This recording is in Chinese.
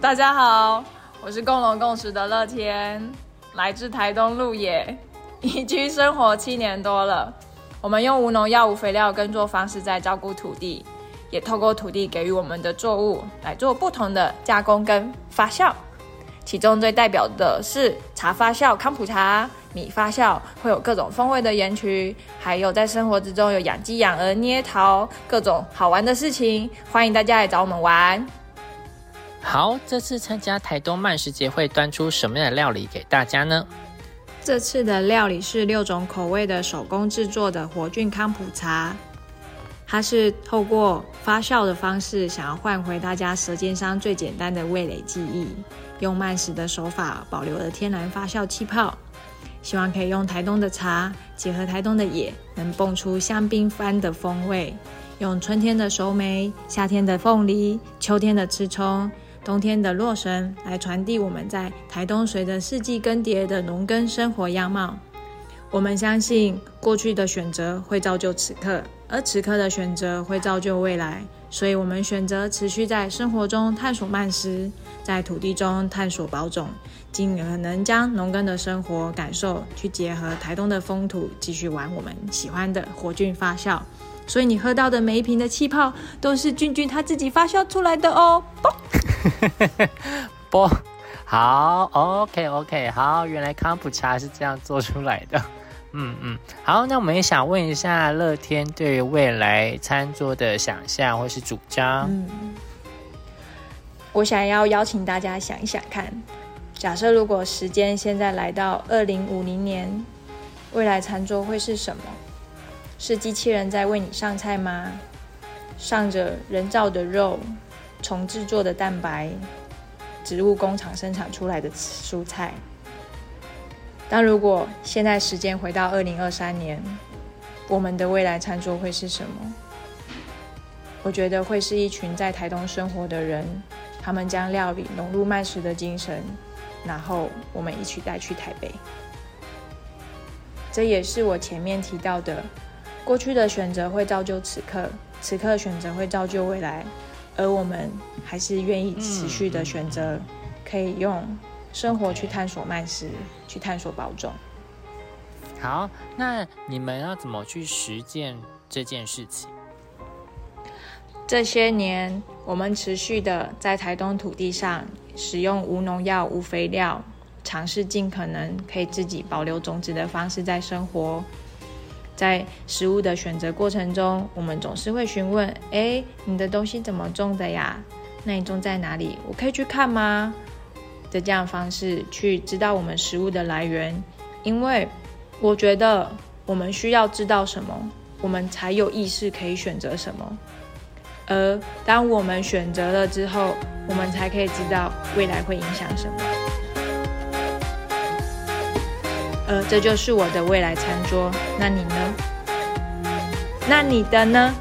大家好，我是共荣共识的乐天，来自台东鹿野，移居生活七年多了。我们用无农药、无肥料耕作方式在照顾土地，也透过土地给予我们的作物来做不同的加工跟发酵。其中最代表的是茶发酵康普茶，米发酵会有各种风味的盐曲，还有在生活之中有养鸡、养鹅、捏陶，各种好玩的事情，欢迎大家来找我们玩。好，这次参加台东慢食节会端出什么样的料理给大家呢？这次的料理是六种口味的手工制作的活菌康普茶，它是透过发酵的方式，想要换回大家舌尖上最简单的味蕾记忆。用慢食的手法保留了天然发酵气泡，希望可以用台东的茶结合台东的野，能蹦出香槟般的风味。用春天的熟梅、夏天的凤梨、秋天的吃葱、冬天的洛神来传递我们在台东随着四季更迭的农耕生活样貌。我们相信过去的选择会造就此刻，而此刻的选择会造就未来。所以，我们选择持续在生活中探索慢食，在土地中探索保种，尽可能将农耕的生活感受去结合台东的风土，继续玩我们喜欢的活菌发酵。所以，你喝到的每一瓶的气泡都是菌菌它自己发酵出来的哦。好，OK OK，好，原来康普茶是这样做出来的。嗯嗯，好，那我们也想问一下乐天对未来餐桌的想象或是主张。嗯，我想要邀请大家想一想看，假设如果时间现在来到二零五零年，未来餐桌会是什么？是机器人在为你上菜吗？上着人造的肉，重制作的蛋白，植物工厂生产出来的蔬菜？但如果现在时间回到二零二三年，我们的未来餐桌会是什么？我觉得会是一群在台东生活的人，他们将料理融入慢食的精神，然后我们一起带去台北。这也是我前面提到的，过去的选择会造就此刻，此刻选择会造就未来，而我们还是愿意持续的选择，可以用。生活去探索慢食，去探索保种。好，那你们要怎么去实践这件事情？这些年，我们持续的在台东土地上使用无农药、无肥料，尝试尽可能可以自己保留种子的方式在生活。在食物的选择过程中，我们总是会询问：哎，你的东西怎么种的呀？那你种在哪里？我可以去看吗？的这样方式去知道我们食物的来源，因为我觉得我们需要知道什么，我们才有意识可以选择什么。而当我们选择了之后，我们才可以知道未来会影响什么。呃，这就是我的未来餐桌。那你呢？那你的呢？